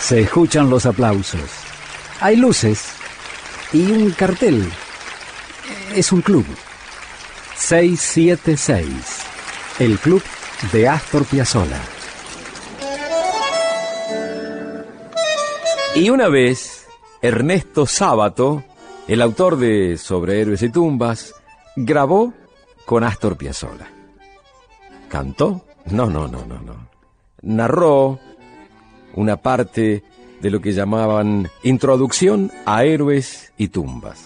Se escuchan los aplausos. Hay luces y un cartel. Es un club. 676. El club de Astor Piazzolla. Y una vez, Ernesto Sábato, el autor de Sobre Héroes y Tumbas, grabó con Astor Piazzolla. ¿Cantó? No, no, no, no, no. Narró una parte de lo que llamaban Introducción a Héroes y Tumbas.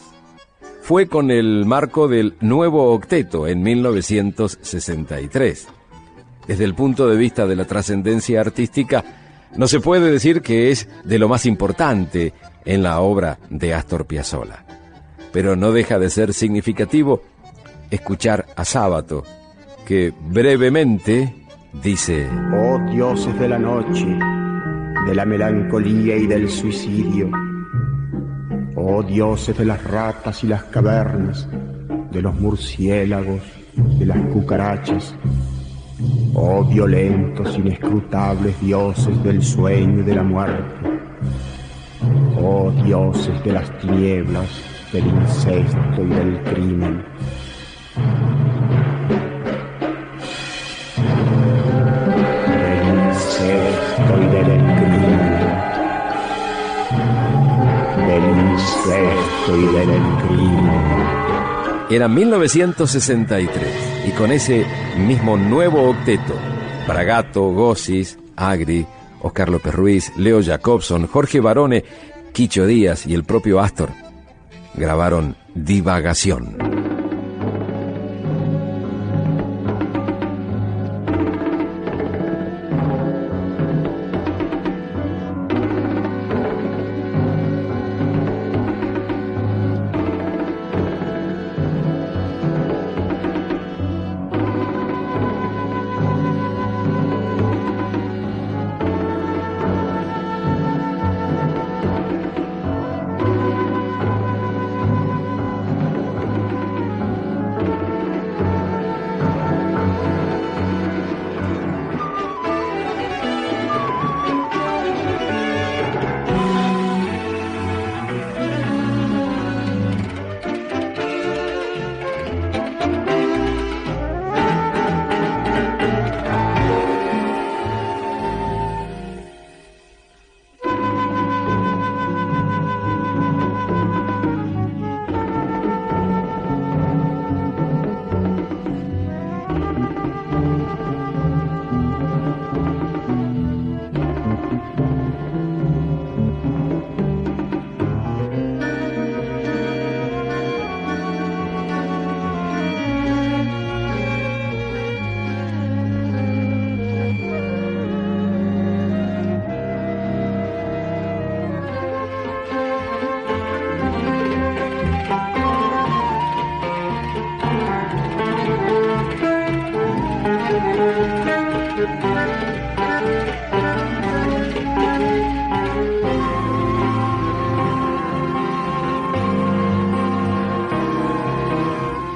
Fue con el marco del nuevo octeto en 1963. Desde el punto de vista de la trascendencia artística, no se puede decir que es de lo más importante en la obra de Astor Piazzolla. Pero no deja de ser significativo escuchar a Sábato, que brevemente dice, Oh dioses de la noche, de la melancolía y del suicidio, oh dioses de las ratas y las cavernas, de los murciélagos, de las cucarachas, oh violentos, inescrutables dioses del sueño y de la muerte, oh dioses de las tinieblas, del incesto y del crimen. Del crimen. Era 1963 y con ese mismo nuevo octeto, Bragato, Gossis, Agri, Oscar López Ruiz, Leo Jacobson, Jorge Barone, Quicho Díaz y el propio Astor grabaron Divagación.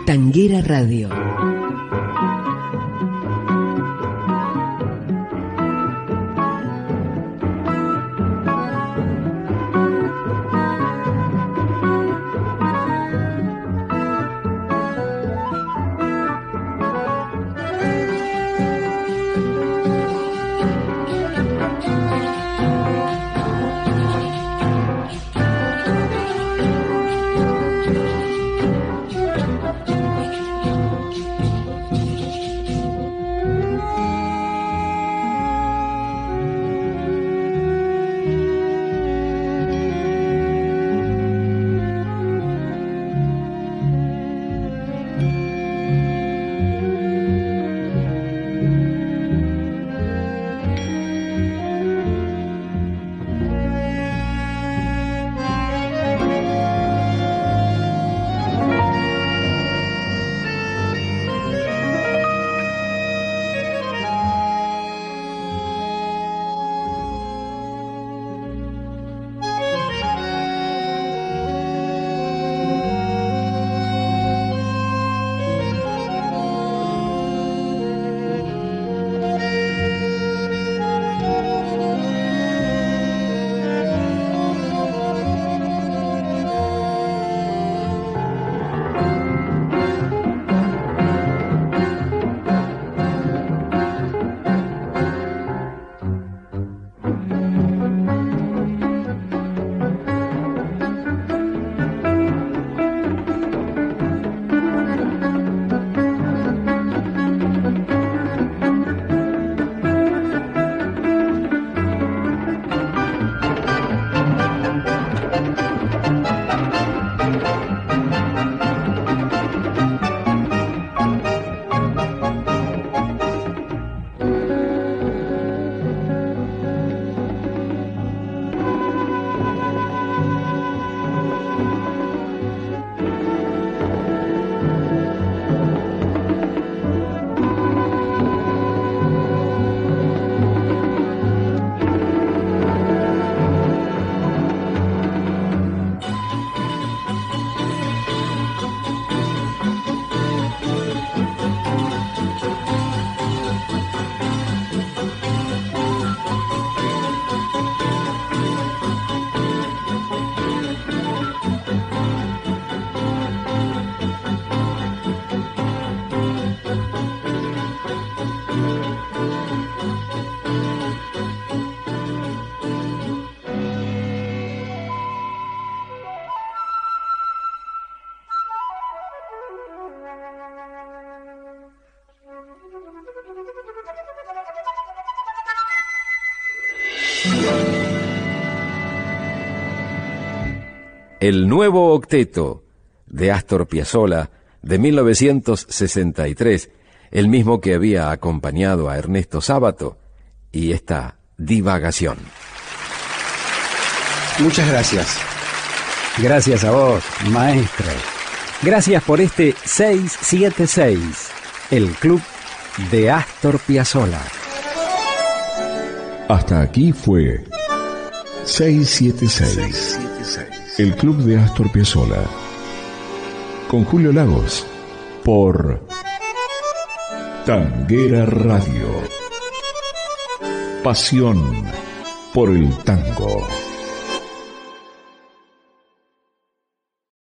Tanguera Radio. El nuevo octeto de Astor Piazzolla de 1963, el mismo que había acompañado a Ernesto Sábato, y esta divagación. Muchas gracias. Gracias a vos, maestro. Gracias por este 676, el club de Astor Piazzolla. Hasta aquí fue 676, el club de Astor Piazzolla. Con Julio Lagos, por Tanguera Radio. Pasión por el tango.